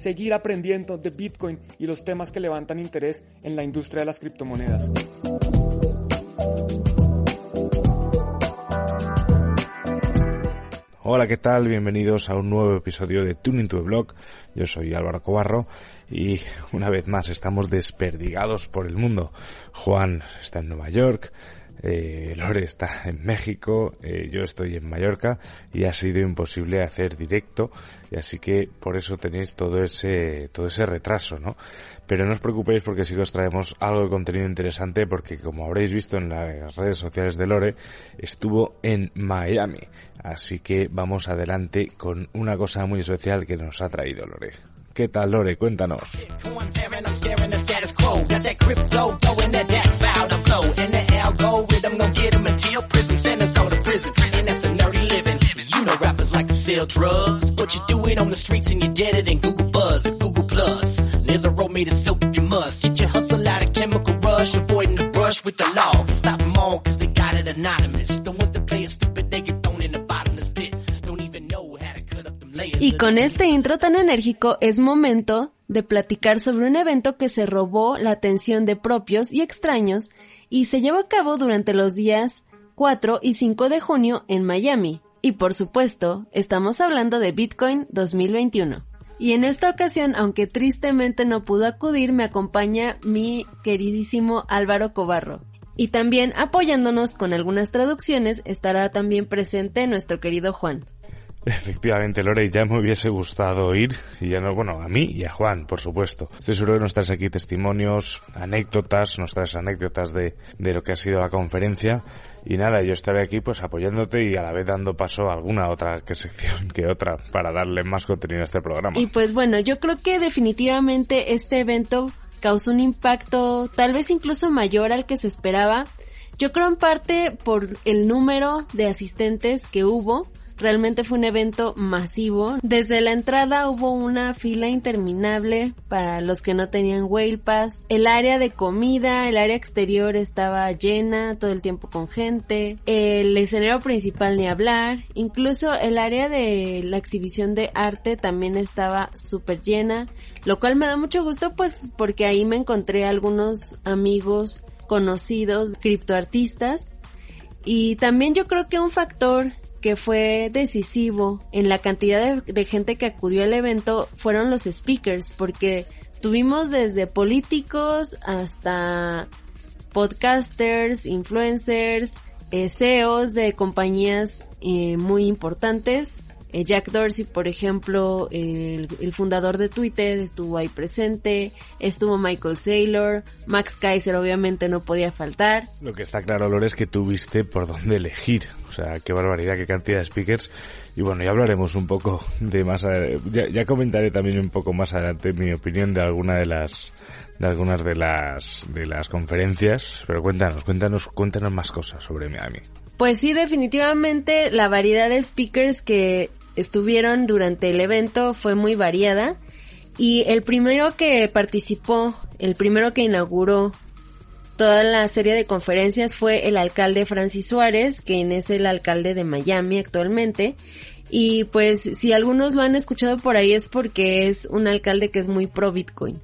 seguir aprendiendo de Bitcoin y los temas que levantan interés en la industria de las criptomonedas. Hola, ¿qué tal? Bienvenidos a un nuevo episodio de Tuning to the Blog. Yo soy Álvaro Cobarro y una vez más estamos desperdigados por el mundo. Juan está en Nueva York, eh, Lore está en México, eh, yo estoy en Mallorca y ha sido imposible hacer directo y así que por eso tenéis todo ese todo ese retraso, ¿no? Pero no os preocupéis porque sí que os traemos algo de contenido interesante porque como habréis visto en las redes sociales de Lore estuvo en Miami, así que vamos adelante con una cosa muy especial que nos ha traído Lore. ¿Qué tal Lore? Cuéntanos. sell drugs, but you do it on the streets and you did it in Google Buzz Google Plus. There's a road made of silk if you must. Get your hustle out of chemical rush, avoiding the brush with the law. Stop them all cause they got it anonymous. Y con este intro tan enérgico es momento de platicar sobre un evento que se robó la atención de propios y extraños y se llevó a cabo durante los días 4 y 5 de junio en Miami. Y por supuesto, estamos hablando de Bitcoin 2021. Y en esta ocasión, aunque tristemente no pudo acudir, me acompaña mi queridísimo Álvaro Cobarro. Y también apoyándonos con algunas traducciones estará también presente nuestro querido Juan. Efectivamente, Lore, ya me hubiese gustado ir, y ya no, bueno, a mí y a Juan, por supuesto. Estoy seguro que nos traes aquí testimonios, anécdotas, nos traes anécdotas de, de lo que ha sido la conferencia, y nada, yo estaré aquí pues apoyándote y a la vez dando paso a alguna otra que sección que otra para darle más contenido a este programa. Y pues bueno, yo creo que definitivamente este evento causó un impacto tal vez incluso mayor al que se esperaba. Yo creo en parte por el número de asistentes que hubo, Realmente fue un evento masivo. Desde la entrada hubo una fila interminable para los que no tenían Whale Pass. El área de comida, el área exterior estaba llena todo el tiempo con gente. El escenario principal ni hablar. Incluso el área de la exhibición de arte también estaba súper llena. Lo cual me da mucho gusto pues porque ahí me encontré algunos amigos conocidos criptoartistas. Y también yo creo que un factor que fue decisivo en la cantidad de, gente que acudió al evento fueron los speakers, porque tuvimos desde políticos hasta podcasters, influencers, eh, CEOs de compañías eh, muy importantes eh, Jack Dorsey, por ejemplo, el, fundador de Twitter, estuvo ahí presente, estuvo Michael Saylor, Max Kaiser obviamente no podía faltar. Lo que está claro, Lore, es que tuviste por dónde elegir. O sea, qué barbaridad, qué cantidad de speakers. Y bueno, ya hablaremos un poco de más, ya, ya comentaré también un poco más adelante mi opinión de alguna de las, de algunas de las, de las conferencias. Pero cuéntanos, cuéntanos, cuéntanos más cosas sobre Miami. Pues sí, definitivamente la variedad de speakers que estuvieron durante el evento fue muy variada y el primero que participó, el primero que inauguró toda la serie de conferencias fue el alcalde Francis Suárez, quien es el alcalde de Miami actualmente. Y pues si algunos lo han escuchado por ahí es porque es un alcalde que es muy pro Bitcoin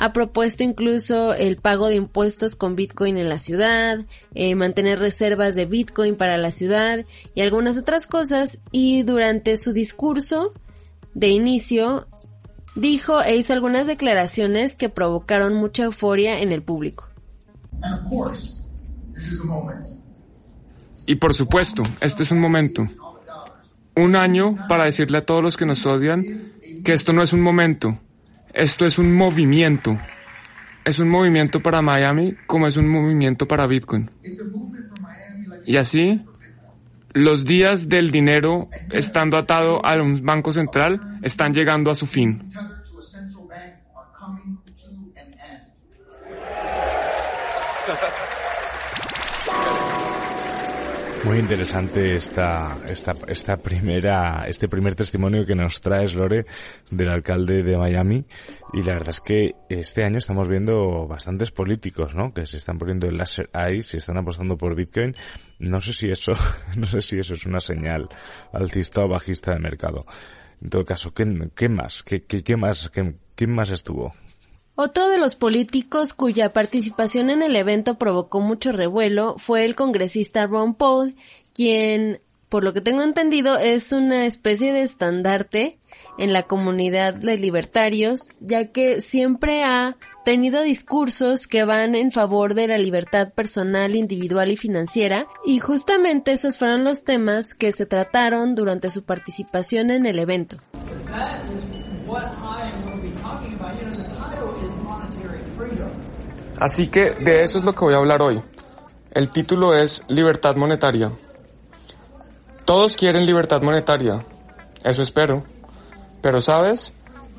ha propuesto incluso el pago de impuestos con Bitcoin en la ciudad, eh, mantener reservas de Bitcoin para la ciudad y algunas otras cosas y durante su discurso de inicio dijo e hizo algunas declaraciones que provocaron mucha euforia en el público. Y por supuesto, este es un momento. Un año para decirle a todos los que nos odian que esto no es un momento, esto es un movimiento. Es un movimiento para Miami como es un movimiento para Bitcoin. Y así, los días del dinero estando atado a un banco central están llegando a su fin. Muy interesante esta, esta, esta primera, este primer testimonio que nos traes, Lore, del alcalde de Miami. Y la verdad es que este año estamos viendo bastantes políticos, ¿no? Que se están poniendo el laser eyes y están apostando por Bitcoin. No sé si eso, no sé si eso es una señal alcista o bajista de mercado. En todo caso, ¿qué, qué más? ¿Qué, qué, qué más? ¿Qué, ¿Quién más estuvo? Otro de los políticos cuya participación en el evento provocó mucho revuelo fue el congresista Ron Paul, quien, por lo que tengo entendido, es una especie de estandarte en la comunidad de libertarios, ya que siempre ha tenido discursos que van en favor de la libertad personal, individual y financiera, y justamente esos fueron los temas que se trataron durante su participación en el evento. Así que de eso es lo que voy a hablar hoy. El título es Libertad Monetaria. Todos quieren libertad monetaria, eso espero. Pero sabes,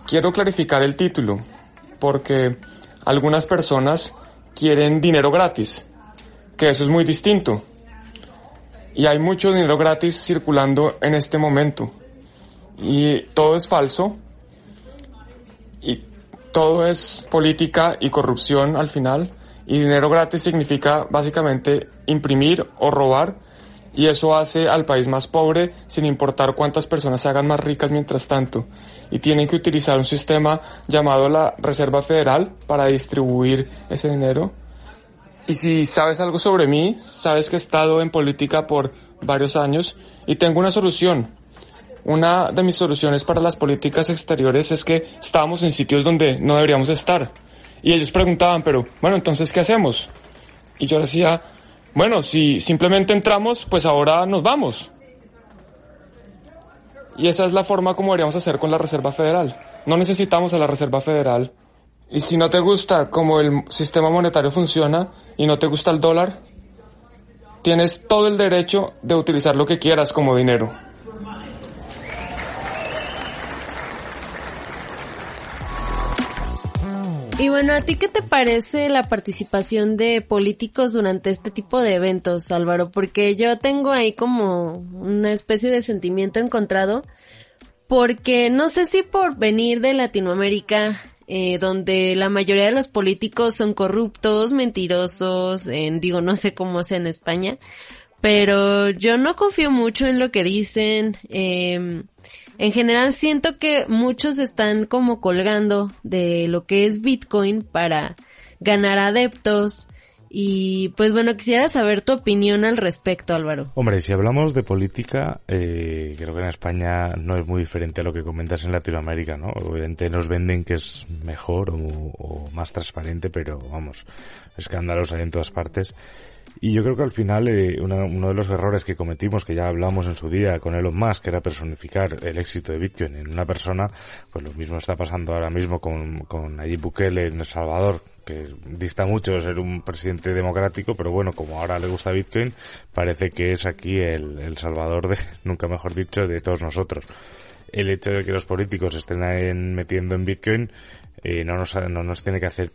quiero clarificar el título, porque algunas personas quieren dinero gratis, que eso es muy distinto. Y hay mucho dinero gratis circulando en este momento. Y todo es falso. Todo es política y corrupción al final. Y dinero gratis significa básicamente imprimir o robar. Y eso hace al país más pobre sin importar cuántas personas se hagan más ricas mientras tanto. Y tienen que utilizar un sistema llamado la Reserva Federal para distribuir ese dinero. Y si sabes algo sobre mí, sabes que he estado en política por varios años y tengo una solución una de mis soluciones para las políticas exteriores es que estábamos en sitios donde no deberíamos estar. Y ellos preguntaban, pero bueno, entonces, ¿qué hacemos? Y yo decía, bueno, si simplemente entramos, pues ahora nos vamos. Y esa es la forma como deberíamos hacer con la Reserva Federal. No necesitamos a la Reserva Federal. Y si no te gusta cómo el sistema monetario funciona y no te gusta el dólar, tienes todo el derecho de utilizar lo que quieras como dinero. Y bueno, ¿a ti qué te parece la participación de políticos durante este tipo de eventos, Álvaro? Porque yo tengo ahí como una especie de sentimiento encontrado, porque no sé si por venir de Latinoamérica, eh, donde la mayoría de los políticos son corruptos, mentirosos, en, digo, no sé cómo sea en España, pero yo no confío mucho en lo que dicen. Eh, en general siento que muchos están como colgando de lo que es Bitcoin para ganar adeptos. Y pues bueno, quisiera saber tu opinión al respecto, Álvaro. Hombre, si hablamos de política, eh, creo que en España no es muy diferente a lo que comentas en Latinoamérica, ¿no? Obviamente nos venden que es mejor o, o más transparente, pero vamos, escándalos hay en todas partes. Y yo creo que al final eh, uno de los errores que cometimos, que ya hablamos en su día con Elon Musk, que era personificar el éxito de Bitcoin en una persona, pues lo mismo está pasando ahora mismo con, con Nayib Bukele en El Salvador, que dista mucho de ser un presidente democrático, pero bueno, como ahora le gusta Bitcoin, parece que es aquí el, el salvador de, nunca mejor dicho, de todos nosotros. El hecho de que los políticos estén metiendo en Bitcoin eh, no, nos, no nos tiene que hacer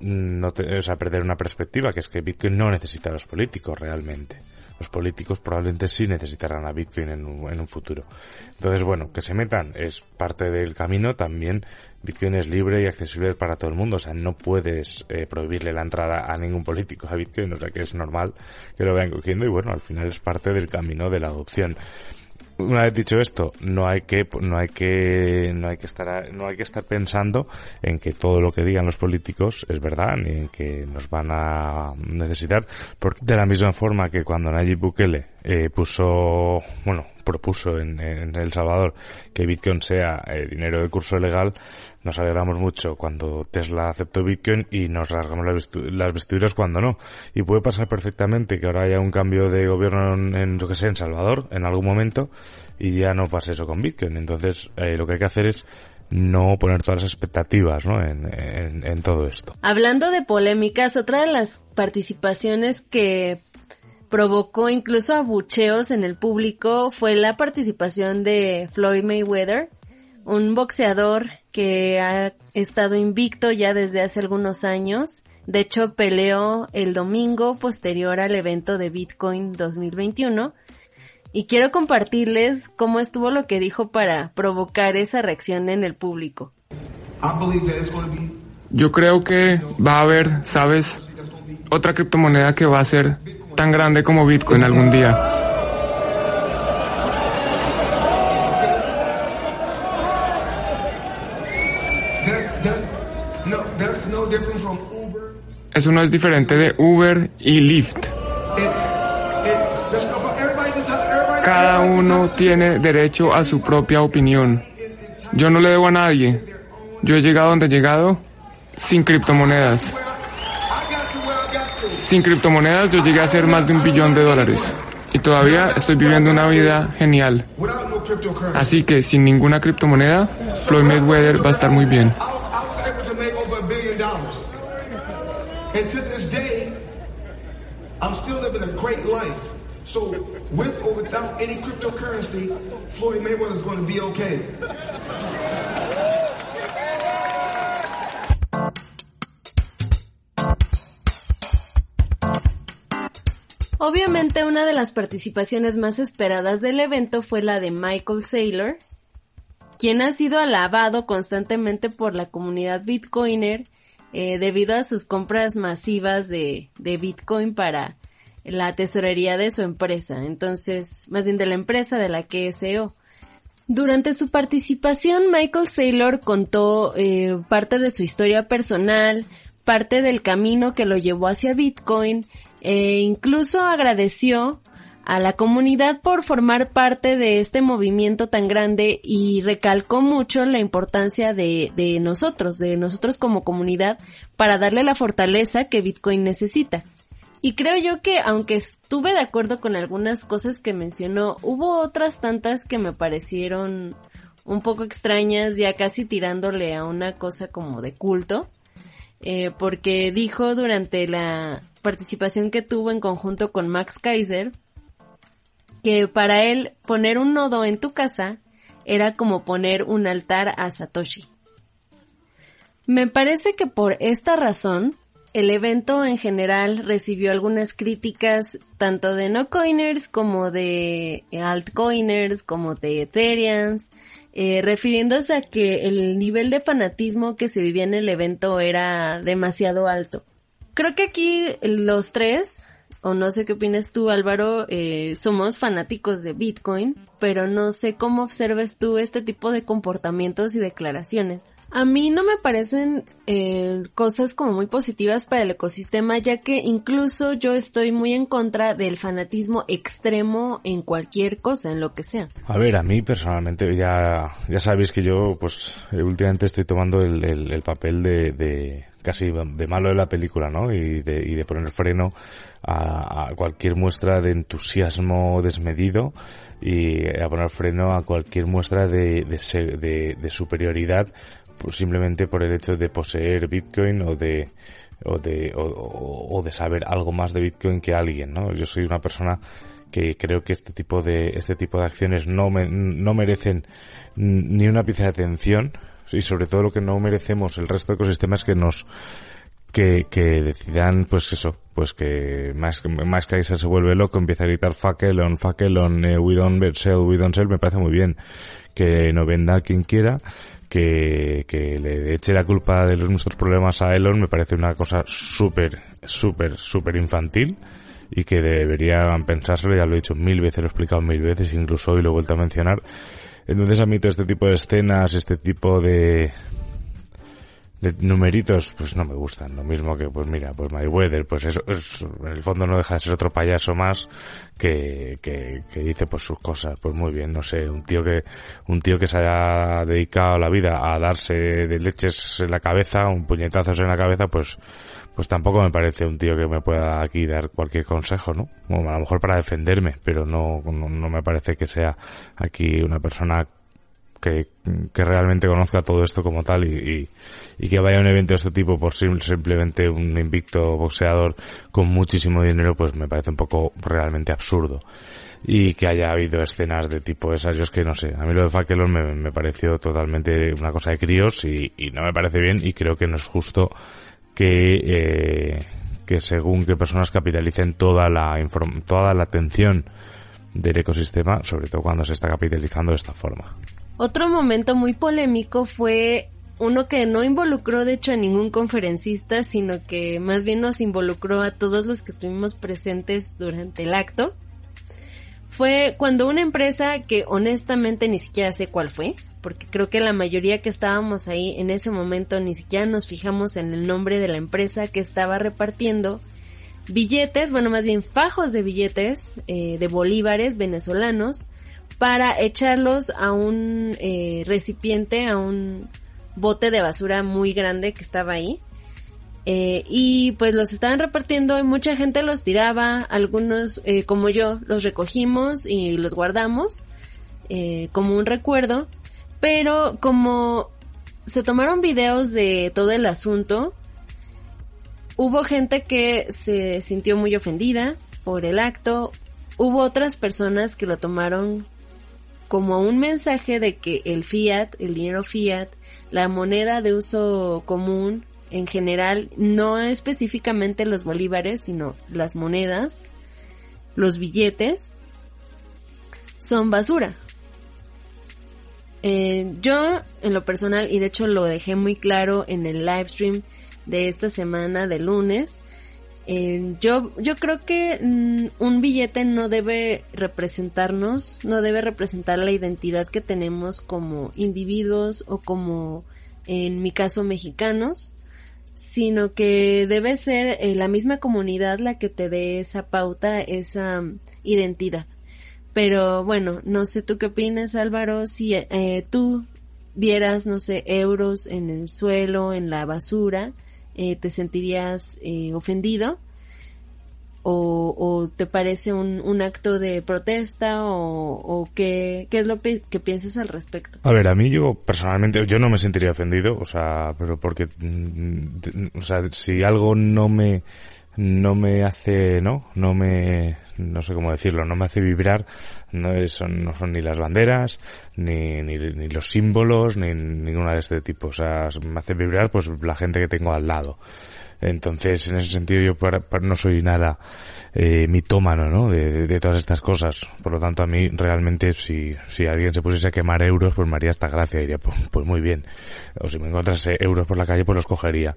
no o sea, perder una perspectiva, que es que Bitcoin no necesita a los políticos realmente. Los políticos probablemente sí necesitarán a Bitcoin en un, en un futuro. Entonces, bueno, que se metan es parte del camino. También Bitcoin es libre y accesible para todo el mundo. O sea, no puedes eh, prohibirle la entrada a ningún político a Bitcoin. O sea, que es normal que lo vayan cogiendo y bueno, al final es parte del camino de la adopción una vez dicho esto, no hay que no hay que no hay que estar no hay que estar pensando en que todo lo que digan los políticos es verdad ni en que nos van a necesitar, porque de la misma forma que cuando Nayib Bukele eh, puso, bueno, propuso en, El Salvador que Bitcoin sea eh, dinero de curso legal, nos alegramos mucho cuando Tesla aceptó Bitcoin y nos rasgamos las, vestiduras cuando no. Y puede pasar perfectamente que ahora haya un cambio de gobierno en, lo que sea, en Salvador, en algún momento, y ya no pase eso con Bitcoin. Entonces, eh, lo que hay que hacer es no poner todas las expectativas ¿no? En, en todo esto. Hablando de polémicas, otra de las participaciones que provocó incluso abucheos en el público fue la participación de Floyd Mayweather, un boxeador que ha estado invicto ya desde hace algunos años, De hecho, peleó el domingo posterior al evento de Bitcoin 2021 y quiero compartirles cómo estuvo lo que dijo para provocar esa reacción en el público. Yo creo que va a haber, ¿sabes? Otra criptomoneda que va a ser tan grande como Bitcoin algún día. Eso no es diferente de Uber y Lyft. Cada uno tiene derecho a su propia opinión. Yo no le debo a nadie. Yo he llegado donde he llegado sin criptomonedas. Sin criptomonedas yo llegué a ser más de un billón de dólares. Y todavía estoy viviendo una vida genial. Así que sin ninguna criptomoneda, Floyd Mayweather va a estar muy bien. And to Obviamente una de las participaciones más esperadas del evento fue la de Michael Saylor, quien ha sido alabado constantemente por la comunidad bitcoiner eh, debido a sus compras masivas de, de Bitcoin para la tesorería de su empresa, entonces, más bien de la empresa de la que SEO. Durante su participación, Michael Saylor contó eh, parte de su historia personal, parte del camino que lo llevó hacia Bitcoin, e incluso agradeció a la comunidad por formar parte de este movimiento tan grande y recalcó mucho la importancia de, de nosotros, de nosotros como comunidad, para darle la fortaleza que Bitcoin necesita. Y creo yo que aunque estuve de acuerdo con algunas cosas que mencionó, hubo otras tantas que me parecieron un poco extrañas, ya casi tirándole a una cosa como de culto, eh, porque dijo durante la participación que tuvo en conjunto con Max Kaiser, que para él poner un nodo en tu casa era como poner un altar a Satoshi. Me parece que por esta razón, el evento en general recibió algunas críticas tanto de no coiners como de altcoiners como de Ethereans, eh, refiriéndose a que el nivel de fanatismo que se vivía en el evento era demasiado alto. Creo que aquí los tres o no sé qué opinas tú Álvaro, eh, somos fanáticos de Bitcoin, pero no sé cómo observes tú este tipo de comportamientos y declaraciones. A mí no me parecen eh, cosas como muy positivas para el ecosistema, ya que incluso yo estoy muy en contra del fanatismo extremo en cualquier cosa, en lo que sea. A ver, a mí personalmente ya, ya sabéis que yo pues eh, últimamente estoy tomando el, el, papel de, de, casi de malo de la película, ¿no? Y de, y de poner freno a, cualquier muestra de entusiasmo desmedido y a poner freno a cualquier muestra de, de superioridad pues simplemente por el hecho de poseer Bitcoin o de o de o, de saber algo más de Bitcoin que alguien, ¿no? Yo soy una persona que creo que este tipo de este tipo de acciones no me, no merecen ni una pieza de atención y sobre todo lo que no merecemos el resto de ecosistemas que nos que, que decidan, pues eso, pues que más, más que se vuelve loco, empieza a gritar fuck Elon, fuck Elon, eh, we don't sell, we don't sell, me parece muy bien. Que no venda quien quiera, que, que le eche la culpa de nuestros problemas a Elon me parece una cosa súper, súper, súper infantil y que deberían pensárselo, ya lo he dicho mil veces, lo he explicado mil veces, incluso hoy lo he vuelto a mencionar. Entonces a mí este tipo de escenas, este tipo de, de numeritos, pues no me gustan. Lo mismo que, pues mira, pues Mayweather, pues eso, es, en el fondo no deja de ser otro payaso más que, que, que, dice pues sus cosas. Pues muy bien, no sé, un tío que, un tío que se haya dedicado la vida a darse de leches en la cabeza, un puñetazos en la cabeza, pues, pues tampoco me parece un tío que me pueda aquí dar cualquier consejo, ¿no? Bueno, a lo mejor para defenderme, pero no, no, no me parece que sea aquí una persona que, que, realmente conozca todo esto como tal y, y, que vaya a un evento de este tipo por simplemente un invicto boxeador con muchísimo dinero, pues me parece un poco realmente absurdo. Y que haya habido escenas de tipo esas, yo es que no sé, a mí lo de Fakelon me, me pareció totalmente una cosa de críos y, y no me parece bien y creo que no es justo que, eh, que según qué personas capitalicen toda la, toda la atención del ecosistema, sobre todo cuando se está capitalizando de esta forma. Otro momento muy polémico fue uno que no involucró de hecho a ningún conferencista, sino que más bien nos involucró a todos los que estuvimos presentes durante el acto. Fue cuando una empresa que honestamente ni siquiera sé cuál fue, porque creo que la mayoría que estábamos ahí en ese momento ni siquiera nos fijamos en el nombre de la empresa que estaba repartiendo billetes, bueno más bien fajos de billetes eh, de bolívares venezolanos para echarlos a un eh, recipiente, a un bote de basura muy grande que estaba ahí. Eh, y pues los estaban repartiendo y mucha gente los tiraba, algunos eh, como yo los recogimos y los guardamos como un recuerdo, pero como se tomaron videos de todo el asunto, hubo gente que se sintió muy ofendida por el acto, hubo otras personas que lo tomaron como un mensaje de que el fiat, el dinero fiat, la moneda de uso común en general, no específicamente los bolívares, sino las monedas, los billetes, son basura. Eh, yo, en lo personal, y de hecho lo dejé muy claro en el live stream de esta semana de lunes, eh, yo, yo creo que mm, un billete no debe representarnos, no debe representar la identidad que tenemos como individuos o como, en mi caso, mexicanos, sino que debe ser eh, la misma comunidad la que te dé esa pauta, esa mm, identidad. Pero bueno, no sé tú qué opinas Álvaro, si eh, tú vieras, no sé, euros en el suelo, en la basura, eh, te sentirías eh, ofendido o, te parece un, un, acto de protesta o, o qué, qué, es lo que piensas al respecto? A ver, a mí yo personalmente, yo no me sentiría ofendido, o sea, pero porque, mm, o sea, si algo no me, no me hace, ¿no? No me, no sé cómo decirlo, no me hace vibrar, no son, no son ni las banderas, ni, ni, ni, los símbolos, ni ninguna de este tipo. O sea, me hace vibrar pues la gente que tengo al lado. Entonces, en ese sentido yo para, para no soy nada eh, mitómano, ¿no? De, de, todas estas cosas. Por lo tanto, a mí realmente si, si alguien se pusiese a quemar euros, pues me haría esta gracia. Diría, pues, pues muy bien. O si me encontrase euros por la calle, pues los cogería.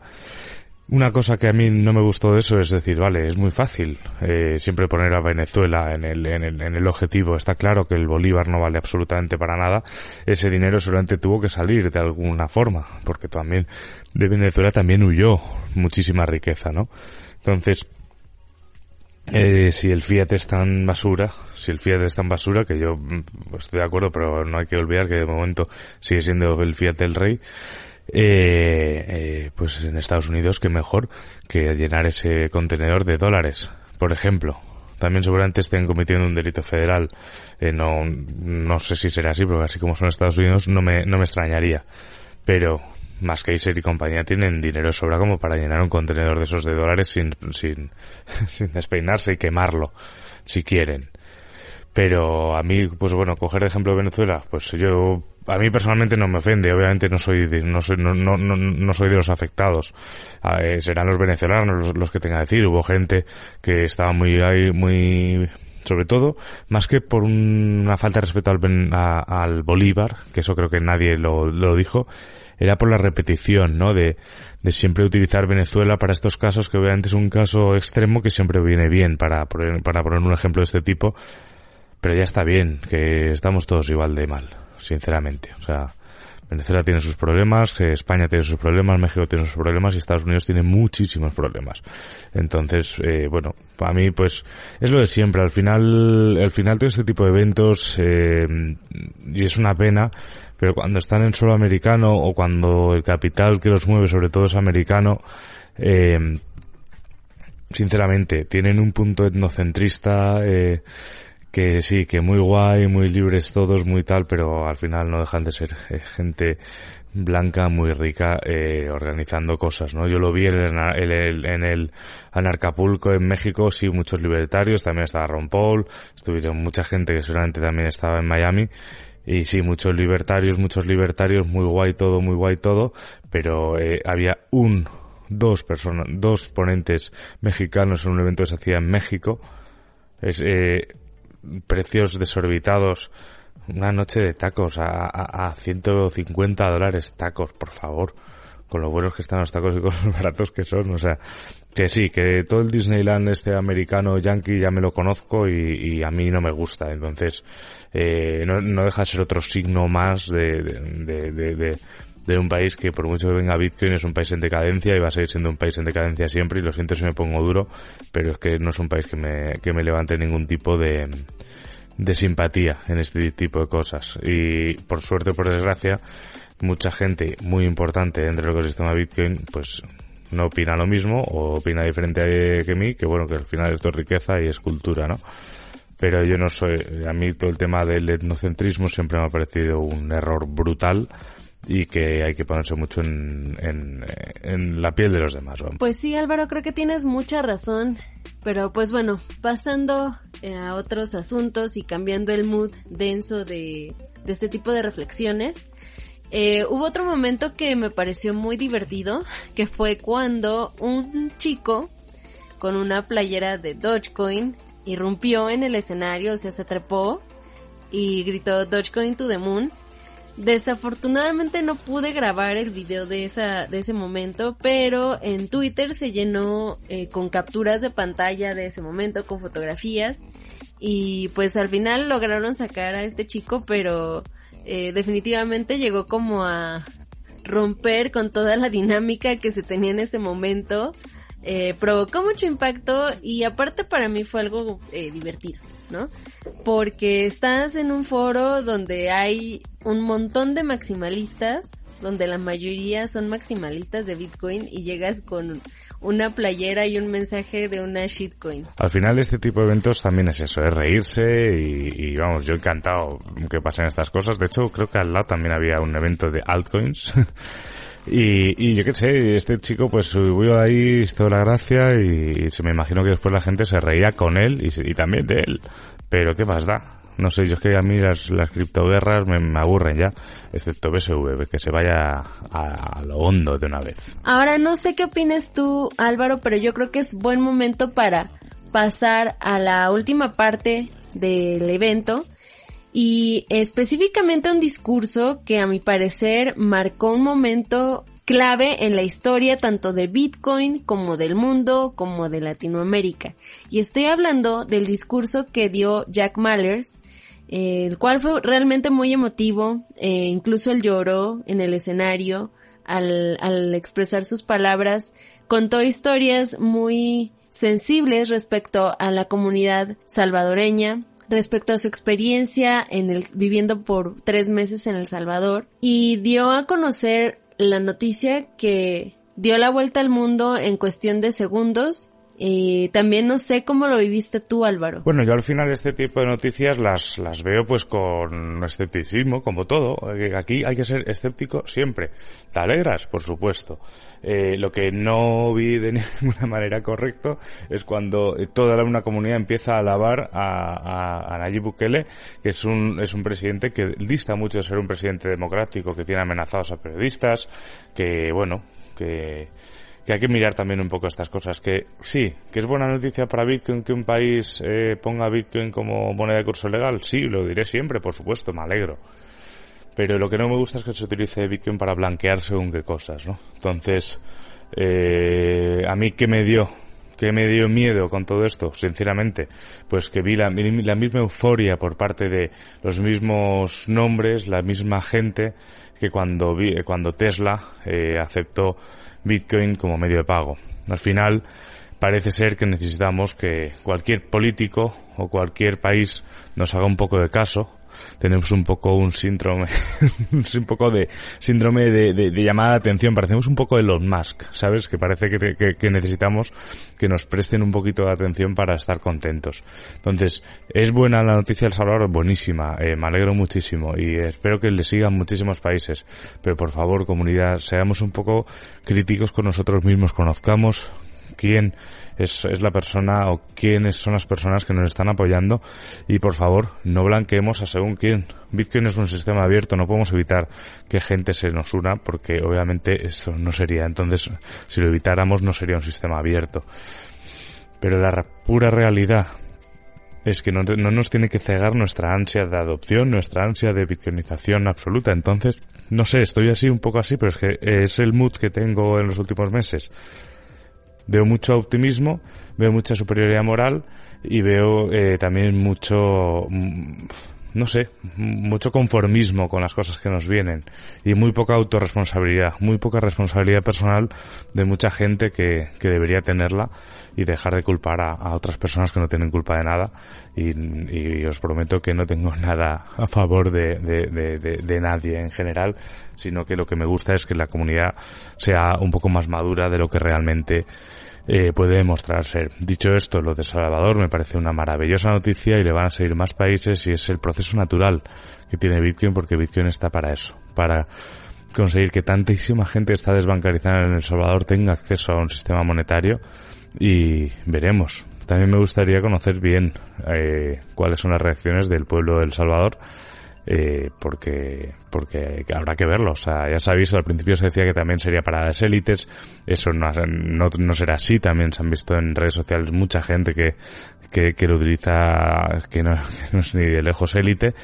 Una cosa que a mí no me gustó de eso es decir, vale, es muy fácil eh, siempre poner a Venezuela en el, en, el, en el objetivo. Está claro que el Bolívar no vale absolutamente para nada. Ese dinero solamente tuvo que salir de alguna forma, porque también de Venezuela también huyó muchísima riqueza, ¿no? Entonces, eh, si el Fiat es tan basura, si el Fiat es tan basura, que yo pues, estoy de acuerdo, pero no hay que olvidar que de momento sigue siendo el Fiat del rey, eh, eh, pues en Estados Unidos que mejor que llenar ese contenedor de dólares, por ejemplo. También seguramente estén cometiendo un delito federal. Eh, no, no sé si será así, porque así como son Estados Unidos no me, no me extrañaría. Pero más que y compañía tienen dinero de sobra como para llenar un contenedor de esos de dólares sin, sin, sin despeinarse y quemarlo, si quieren. Pero a mí, pues bueno, coger de ejemplo Venezuela, pues yo a mí personalmente no me ofende, obviamente no soy de, no soy, no, no, no, soy de los afectados. Serán los venezolanos los, que tenga que decir. Hubo gente que estaba muy ahí, muy, sobre todo, más que por una falta de respeto al, al Bolívar, que eso creo que nadie lo, lo dijo, era por la repetición, ¿no? De, de siempre utilizar Venezuela para estos casos, que obviamente es un caso extremo que siempre viene bien para para poner un ejemplo de este tipo, pero ya está bien, que estamos todos igual de mal sinceramente. O sea, Venezuela tiene sus problemas, eh, España tiene sus problemas, México tiene sus problemas y Estados Unidos tiene muchísimos problemas. Entonces, eh, bueno, para mí pues es lo de siempre. Al final, al final todo este tipo de eventos eh, y es una pena, pero cuando están en solo americano o cuando el capital que los mueve sobre todo es americano, eh, sinceramente tienen un punto etnocentrista. Eh, que sí, que muy guay, muy libres todos, muy tal, pero al final no dejan de ser eh, gente blanca, muy rica, eh, organizando cosas, ¿no? Yo lo vi en el, en el, Anarcapulco en México, sí, muchos libertarios, también estaba Ron Paul, estuvieron mucha gente que seguramente también estaba en Miami, y sí, muchos libertarios, muchos libertarios, muy guay todo, muy guay todo, pero eh, había un dos personas, dos ponentes mexicanos en un evento que se hacía en México. Es, eh, precios desorbitados. Una noche de tacos a, a, a 150 dólares tacos, por favor con lo buenos que están los tacos y con los baratos que son. O sea, que sí, que todo el Disneyland este americano yankee ya me lo conozco y, a mí no me gusta. Entonces, eh, no, no, deja de ser otro signo más de, de, de, de de un país que por mucho que venga Bitcoin es un país en decadencia y va a seguir siendo un país en decadencia siempre y lo siento si me pongo duro, pero es que no es un país que me, que me levante ningún tipo de, de simpatía en este tipo de cosas. Y por suerte o por desgracia, mucha gente muy importante dentro del ecosistema Bitcoin, pues no opina lo mismo o opina diferente que mí, que bueno, que al final esto es riqueza y es cultura, ¿no? Pero yo no soy, a mí todo el tema del etnocentrismo siempre me ha parecido un error brutal y que hay que ponerse mucho en, en, en la piel de los demás. Vamos. Pues sí, Álvaro, creo que tienes mucha razón. Pero pues bueno, pasando a otros asuntos y cambiando el mood denso de, de este tipo de reflexiones, eh, hubo otro momento que me pareció muy divertido, que fue cuando un chico con una playera de Dogecoin irrumpió en el escenario, o sea, se trepó y gritó Dogecoin to the moon. Desafortunadamente no pude grabar el video de esa de ese momento, pero en Twitter se llenó eh, con capturas de pantalla de ese momento, con fotografías y pues al final lograron sacar a este chico, pero eh, definitivamente llegó como a romper con toda la dinámica que se tenía en ese momento. Eh, provocó mucho impacto y aparte para mí fue algo eh, divertido, ¿no? Porque estás en un foro donde hay un montón de maximalistas, donde la mayoría son maximalistas de Bitcoin y llegas con una playera y un mensaje de una shitcoin. Al final este tipo de eventos también es eso, es reírse y, y, vamos, yo encantado que pasen estas cosas. De hecho, creo que al lado también había un evento de altcoins. y, y yo qué sé, este chico pues subió ahí, hizo la gracia y, se me imagino que después la gente se reía con él y, y también de él. Pero qué más da. No sé, yo es que a mí las, las criptoguerras me, me, aburren ya, excepto BSV, que se vaya a, a, lo hondo de una vez. Ahora, no sé qué opinas tú, Álvaro, pero yo creo que es buen momento para pasar a la última parte del evento y específicamente un discurso que a mi parecer marcó un momento clave en la historia tanto de Bitcoin como del mundo como de Latinoamérica. Y estoy hablando del discurso que dio Jack Mallers eh, el cual fue realmente muy emotivo, eh, incluso él lloró en el escenario al, al expresar sus palabras, contó historias muy sensibles respecto a la comunidad salvadoreña, respecto a su experiencia en el, viviendo por tres meses en El Salvador y dio a conocer la noticia que dio la vuelta al mundo en cuestión de segundos y también no sé cómo lo viviste tú, Álvaro. Bueno, yo al final este tipo de noticias las, las veo pues con escepticismo, como todo. Aquí hay que ser escéptico siempre. Te alegras, por supuesto. Eh, lo que no vi de ninguna manera correcto es cuando toda una comunidad empieza a alabar a, a, a Nayib Bukele, que es un, es un presidente que dista mucho de ser un presidente democrático, que tiene amenazados a periodistas, que bueno, que que hay que mirar también un poco estas cosas. Que sí, que es buena noticia para Bitcoin que un país eh, ponga Bitcoin como moneda de curso legal. Sí, lo diré siempre, por supuesto, me alegro. Pero lo que no me gusta es que se utilice Bitcoin para blanquear según qué cosas, ¿no? Entonces, eh, a mí que me dio, que me dio miedo con todo esto, sinceramente, pues que vi la, misma euforia por parte de los mismos nombres, la misma gente que cuando vi, cuando Tesla eh, aceptó Bitcoin como medio de pago. Al final, parece ser que necesitamos que cualquier político o cualquier país nos haga un poco de caso. Tenemos un poco un síndrome, un poco de síndrome de, de, llamada de atención. Parecemos un poco Elon Musk, ¿sabes? Que parece que, que, que, necesitamos que nos presten un poquito de atención para estar contentos. Entonces, es buena la noticia del Salvador, buenísima. Eh, me alegro muchísimo y espero que le sigan muchísimos países. Pero por favor, comunidad, seamos un poco críticos con nosotros mismos, conozcamos quién es, la persona o quiénes son las personas que nos están apoyando y por favor no blanqueemos a según quién. Bitcoin es un sistema abierto, no podemos evitar que gente se nos una porque obviamente eso no sería, entonces si lo evitáramos no sería un sistema abierto. Pero la pura realidad es que no, no, nos tiene que cegar nuestra ansia de adopción, nuestra ansia de bitcoinización absoluta. Entonces, no sé, estoy así, un poco así, pero es que es el mood que tengo en los últimos meses. Veo mucho optimismo, veo mucha superioridad moral y veo eh, también mucho, mm, no sé, mucho conformismo con las cosas que nos vienen y muy poca autorresponsabilidad, muy poca responsabilidad personal de mucha gente que, que debería tenerla y dejar de culpar a, otras personas que no tienen culpa de nada. Y, os prometo que no tengo nada a favor de, de, de, nadie en general, sino que lo que me gusta es que la comunidad sea un poco más madura de lo que realmente eh, puede demostrar ser. Dicho esto, lo de Salvador me parece una maravillosa noticia y le van a seguir más países y es el proceso natural que tiene Bitcoin porque Bitcoin está para eso, para conseguir que tantísima gente está desbancarizada en El Salvador tenga acceso a un sistema monetario y veremos. También me gustaría conocer bien eh, cuáles son las reacciones del pueblo de El Salvador eh, porque porque habrá que verlo. O sea, ya visto, al principio se decía que también sería para las élites, eso no, no, no, será así, también se han visto en redes sociales mucha gente que, que, que lo utiliza, que no, que no es ni de lejos élite,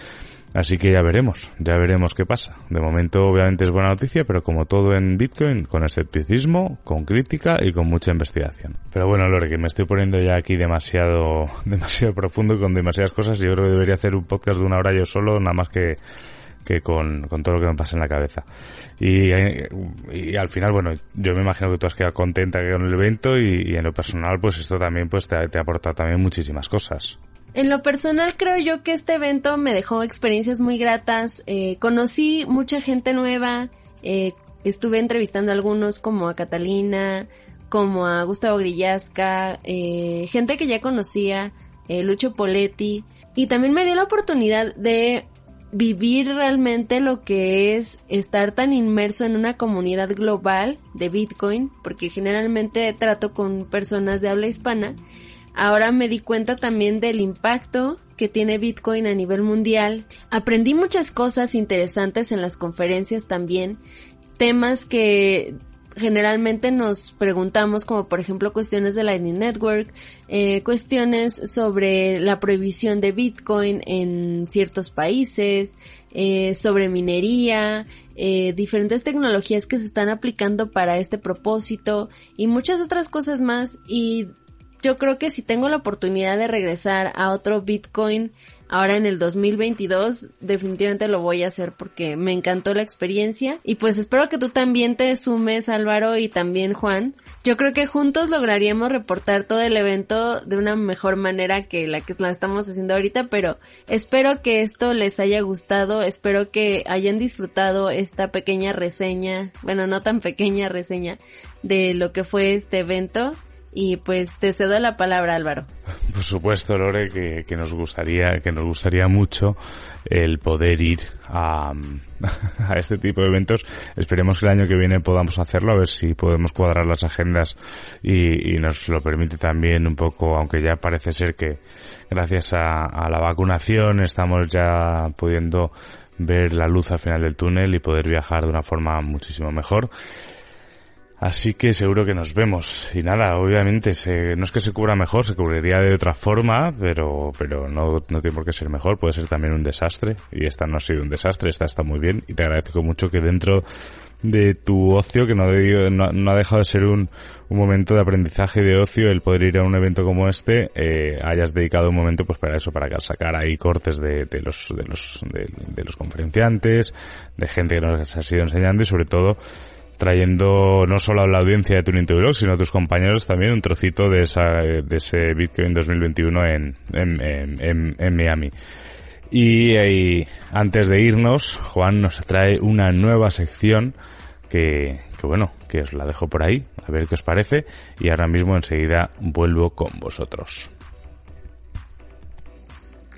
Así que ya veremos, ya veremos qué pasa. De momento obviamente es buena noticia, pero como todo en Bitcoin, con escepticismo, con crítica y con mucha investigación. Pero bueno, Lore, que me estoy poniendo ya aquí demasiado, demasiado profundo y con demasiadas cosas. Yo creo que debería hacer un podcast de una hora yo solo, nada más que, que con, con todo lo que me pasa en la cabeza. Y, y, al final, bueno, yo me imagino que tú has quedado contenta con el evento y, en lo personal, pues esto también pues te, te ha aportado también muchísimas cosas. En lo personal creo yo que este evento me dejó experiencias muy gratas. Eh, conocí mucha gente nueva. Eh, estuve entrevistando a algunos como a Catalina, como a Gustavo Grillasca, eh, gente que ya conocía, Lucho Poletti. Y también me dio la oportunidad de vivir realmente lo que es estar tan inmerso en una comunidad global de Bitcoin, porque generalmente trato con personas de habla hispana Ahora me di cuenta también del impacto que tiene Bitcoin a nivel mundial. Aprendí muchas cosas interesantes en las conferencias también, temas que generalmente nos preguntamos como por ejemplo cuestiones de Lightning Network, eh, cuestiones sobre la prohibición de Bitcoin en ciertos países, eh, sobre minería, eh, diferentes tecnologías que se están aplicando para este propósito y muchas otras cosas más y yo creo que si tengo la oportunidad de regresar a otro Bitcoin ahora en el 2022, definitivamente lo voy a hacer porque me encantó la experiencia. Y pues espero que tú también te sumes, Álvaro, y también Juan. Yo creo que juntos lograríamos reportar todo el evento de una mejor manera que la que la estamos haciendo ahorita, pero espero que esto les haya gustado, espero que hayan disfrutado esta pequeña reseña, bueno, no tan pequeña reseña de lo que fue este evento. Y pues te cedo la palabra, Álvaro. Por supuesto, Lore, que, que nos gustaría, que nos gustaría mucho el poder ir a, a este tipo de eventos. Esperemos que el año que viene podamos hacerlo, a ver si podemos cuadrar las agendas y, y nos lo permite también un poco, aunque ya parece ser que gracias a, a la vacunación estamos ya pudiendo ver la luz al final del túnel y poder viajar de una forma muchísimo mejor. Así que seguro que nos vemos. Y nada, obviamente, se, no es que se cubra mejor, se cubriría de otra forma, pero, pero no, no tiene por qué ser mejor, puede ser también un desastre. Y esta no ha sido un desastre, esta está muy bien. Y te agradezco mucho que dentro de tu ocio, que no, no, ha dejado de ser un, un, momento de aprendizaje y de ocio, el poder ir a un evento como este, eh, hayas dedicado un momento pues para eso, para sacar ahí cortes de, de los, de los, de, de los conferenciantes, de gente que nos ha sido enseñando y sobre todo trayendo no solo a la audiencia de Tuning to sino a tus compañeros también un trocito de, esa, de ese Bitcoin 2021 en, en, en, en Miami. Y, antes de irnos, Juan nos trae una nueva sección que, que bueno, que os la dejo por ahí, a ver qué os parece, y ahora mismo enseguida vuelvo con vosotros.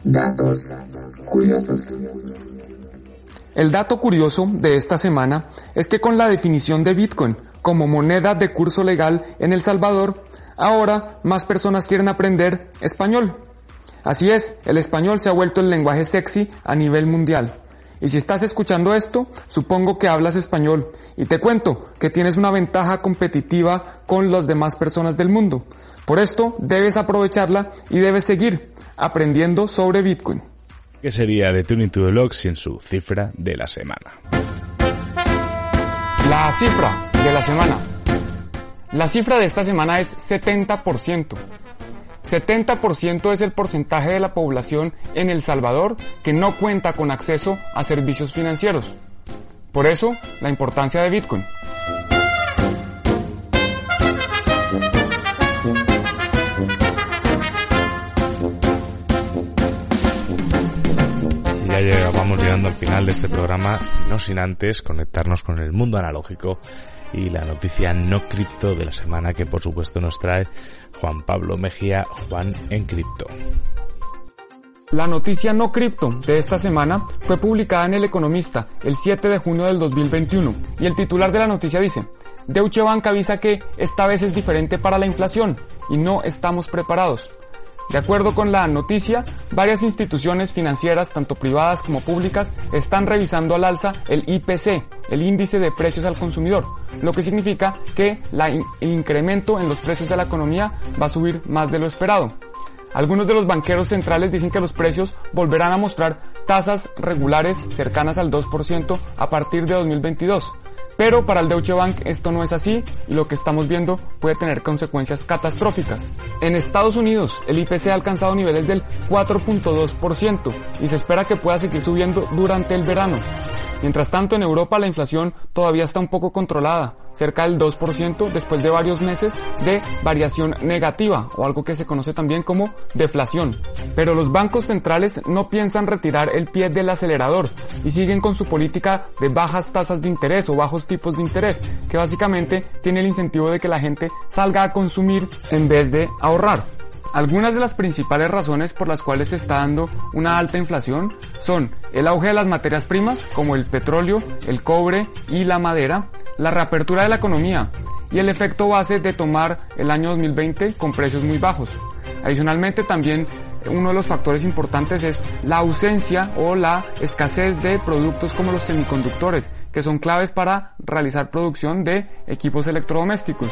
Datos curiosos. El dato curioso de esta semana es que con la definición de Bitcoin como moneda de curso legal en El Salvador, ahora más personas quieren aprender español. Así es, el español se ha vuelto el lenguaje sexy a nivel mundial. Y si estás escuchando esto, supongo que hablas español. Y te cuento que tienes una ventaja competitiva con las demás personas del mundo. Por esto, debes aprovecharla y debes seguir aprendiendo sobre Bitcoin. ¿Qué sería de Tuning to the Log sin su cifra de la semana? La cifra de la semana. La cifra de esta semana es 70%. 70% es el porcentaje de la población en El Salvador que no cuenta con acceso a servicios financieros. Por eso, la importancia de Bitcoin. Ya vamos llegando al final de este programa, no sin antes conectarnos con el mundo analógico y la noticia no cripto de la semana que por supuesto nos trae Juan Pablo Mejía, Juan en cripto. La noticia no cripto de esta semana fue publicada en El Economista el 7 de junio del 2021 y el titular de la noticia dice, Deutsche Bank avisa que esta vez es diferente para la inflación y no estamos preparados. De acuerdo con la noticia, varias instituciones financieras, tanto privadas como públicas, están revisando al alza el IPC, el índice de precios al consumidor, lo que significa que el incremento en los precios de la economía va a subir más de lo esperado. Algunos de los banqueros centrales dicen que los precios volverán a mostrar tasas regulares cercanas al 2% a partir de 2022, pero para el Deutsche Bank esto no es así y lo que estamos viendo puede tener consecuencias catastróficas. En Estados Unidos el IPC ha alcanzado niveles del 4.2% y se espera que pueda seguir subiendo durante el verano. Mientras tanto, en Europa la inflación todavía está un poco controlada, cerca del 2% después de varios meses de variación negativa o algo que se conoce también como deflación. Pero los bancos centrales no piensan retirar el pie del acelerador y siguen con su política de bajas tasas de interés o bajos tipos de interés, que básicamente tiene el incentivo de que la gente salga a consumir en vez de ahorrar. Algunas de las principales razones por las cuales se está dando una alta inflación son el auge de las materias primas como el petróleo, el cobre y la madera, la reapertura de la economía y el efecto base de tomar el año 2020 con precios muy bajos. Adicionalmente también uno de los factores importantes es la ausencia o la escasez de productos como los semiconductores, que son claves para realizar producción de equipos electrodomésticos.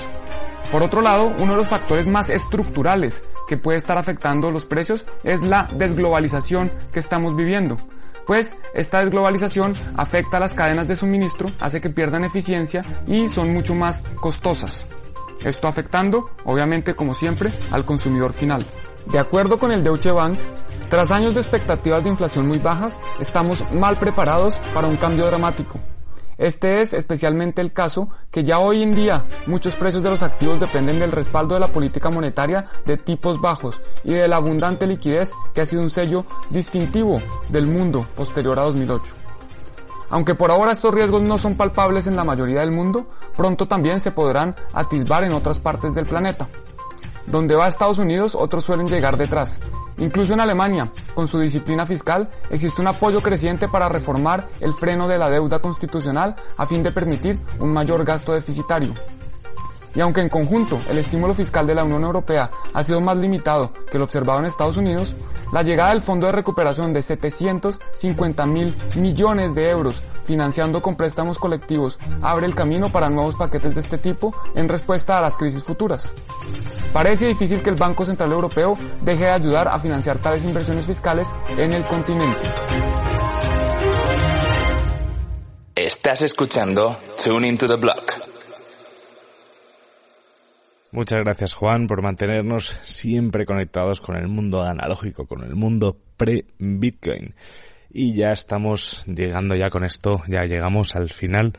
Por otro lado, uno de los factores más estructurales que puede estar afectando los precios es la desglobalización que estamos viviendo. Pues esta desglobalización afecta a las cadenas de suministro, hace que pierdan eficiencia y son mucho más costosas. Esto afectando, obviamente como siempre, al consumidor final. De acuerdo con el Deutsche Bank, tras años de expectativas de inflación muy bajas, estamos mal preparados para un cambio dramático. Este es especialmente el caso que ya hoy en día muchos precios de los activos dependen del respaldo de la política monetaria de tipos bajos y de la abundante liquidez que ha sido un sello distintivo del mundo posterior a 2008. Aunque por ahora estos riesgos no son palpables en la mayoría del mundo, pronto también se podrán atisbar en otras partes del planeta. Donde va Estados Unidos, otros suelen llegar detrás. Incluso en Alemania, con su disciplina fiscal, existe un apoyo creciente para reformar el freno de la deuda constitucional a fin de permitir un mayor gasto deficitario. Y aunque en conjunto el estímulo fiscal de la Unión Europea ha sido más limitado que lo observado en Estados Unidos, la llegada del Fondo de Recuperación de 750 mil millones de euros financiando con préstamos colectivos abre el camino para nuevos paquetes de este tipo en respuesta a las crisis futuras. Parece difícil que el Banco Central Europeo deje de ayudar a financiar tales inversiones fiscales en el continente. Estás escuchando Tune into the Block. Muchas gracias Juan por mantenernos siempre conectados con el mundo analógico, con el mundo pre-Bitcoin. Y ya estamos llegando ya con esto, ya llegamos al final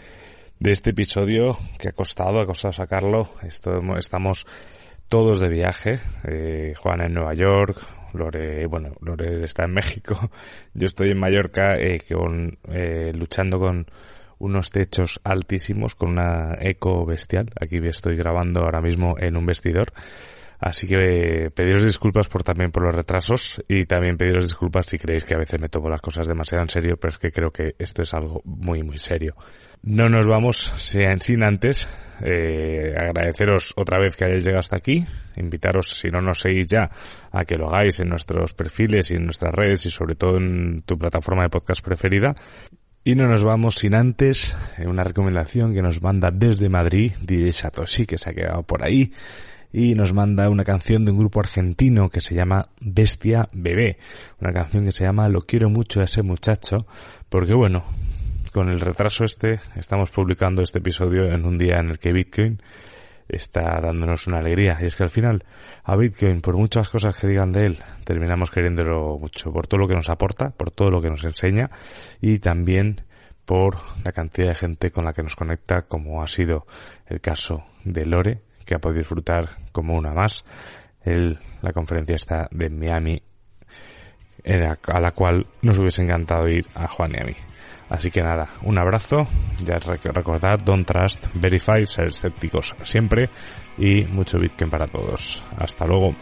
de este episodio que ha costado, ha costado sacarlo. Esto, estamos todos de viaje. Eh, Juan en Nueva York, Lore, bueno, Lore está en México. Yo estoy en Mallorca eh, con, eh, luchando con unos techos altísimos, con una eco bestial. Aquí estoy grabando ahora mismo en un vestidor. Así que pediros disculpas por también por los retrasos y también pediros disculpas si creéis que a veces me tomo las cosas demasiado en serio, pero es que creo que esto es algo muy muy serio. No nos vamos sin antes eh, agradeceros otra vez que hayáis llegado hasta aquí, invitaros si no nos seguís ya a que lo hagáis en nuestros perfiles y en nuestras redes y sobre todo en tu plataforma de podcast preferida. Y no nos vamos sin antes eh, una recomendación que nos manda desde Madrid, DJ Satoshi, que se ha quedado por ahí, y nos manda una canción de un grupo argentino que se llama Bestia Bebé, una canción que se llama Lo quiero mucho a ese muchacho, porque bueno, con el retraso este, estamos publicando este episodio en un día en el que Bitcoin está dándonos una alegría. Y es que al final, a Bitcoin, por muchas cosas que digan de él, terminamos queriéndolo mucho, por todo lo que nos aporta, por todo lo que nos enseña y también por la cantidad de gente con la que nos conecta, como ha sido el caso de Lore, que ha podido disfrutar como una más el, la conferencia está de Miami, a la cual nos hubiese encantado ir a Juan y a mí. Así que nada, un abrazo, ya recordad, don't trust, verify, ser escépticos siempre y mucho Bitcoin para todos. Hasta luego.